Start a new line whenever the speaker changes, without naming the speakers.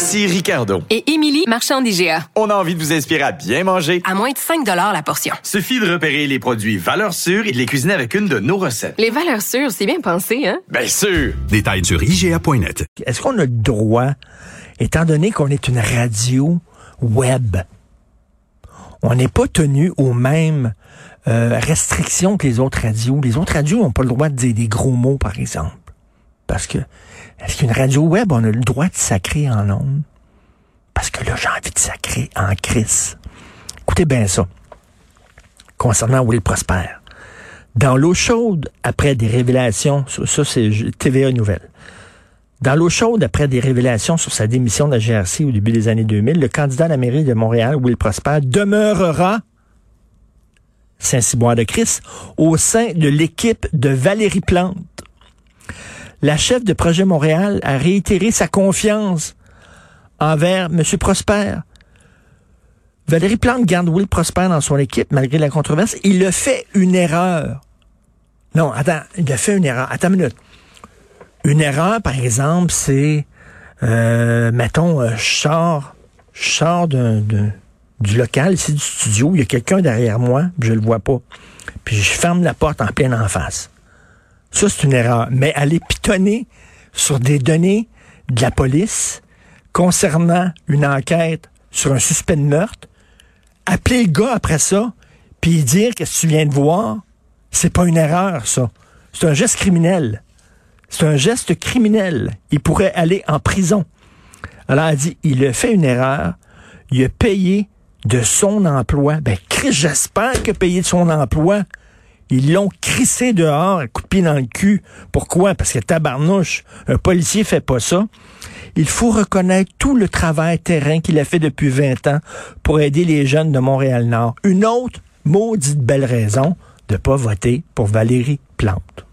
Ici Ricardo.
Et Émilie, marchand d'IGA.
On a envie de vous inspirer à bien manger.
À moins de 5 la portion.
Suffit de repérer les produits valeurs sûres et de les cuisiner avec une de nos recettes.
Les valeurs sûres, c'est bien pensé, hein?
Bien sûr!
Détails sur IGA.net.
Est-ce qu'on a le droit, étant donné qu'on est une radio web, on n'est pas tenu aux mêmes euh, restrictions que les autres radios? Les autres radios n'ont pas le droit de dire des gros mots, par exemple. Parce que, est-ce qu'une radio web, on a le droit de sacrer en ondes? Parce que là, j'ai envie de sacrer en crise. Écoutez bien ça. Concernant Will Prosper. Dans l'eau chaude, après des révélations, ça c'est TVA Nouvelle. Dans l'eau chaude, après des révélations sur sa démission de la GRC au début des années 2000, le candidat à la mairie de Montréal, Will Prosper, demeurera Saint-Cyboire de Christ au sein de l'équipe de Valérie Plante. La chef de Projet Montréal a réitéré sa confiance envers M. Prosper. Valérie Plante garde Will Prosper dans son équipe malgré la controverse. Il a fait une erreur. Non, attends, il a fait une erreur. Attends une minute. Une erreur, par exemple, c'est, euh, mettons, euh, je sors, je sors du local, ici du studio, il y a quelqu'un derrière moi, je le vois pas. Puis je ferme la porte en pleine en face. Ça, c'est une erreur. Mais aller pitonner sur des données de la police concernant une enquête sur un suspect de meurtre, appeler le gars après ça, puis dire qu'est-ce que tu viens de voir, c'est pas une erreur, ça. C'est un geste criminel. C'est un geste criminel. Il pourrait aller en prison. Alors, elle dit, il a fait une erreur, il a payé de son emploi. Ben, Chris, j'espère a payé de son emploi. Ils l'ont crissé dehors, un coup de pied dans le cul. Pourquoi? Parce que tabarnouche, un policier fait pas ça. Il faut reconnaître tout le travail terrain qu'il a fait depuis 20 ans pour aider les jeunes de Montréal-Nord. Une autre maudite belle raison de pas voter pour Valérie Plante.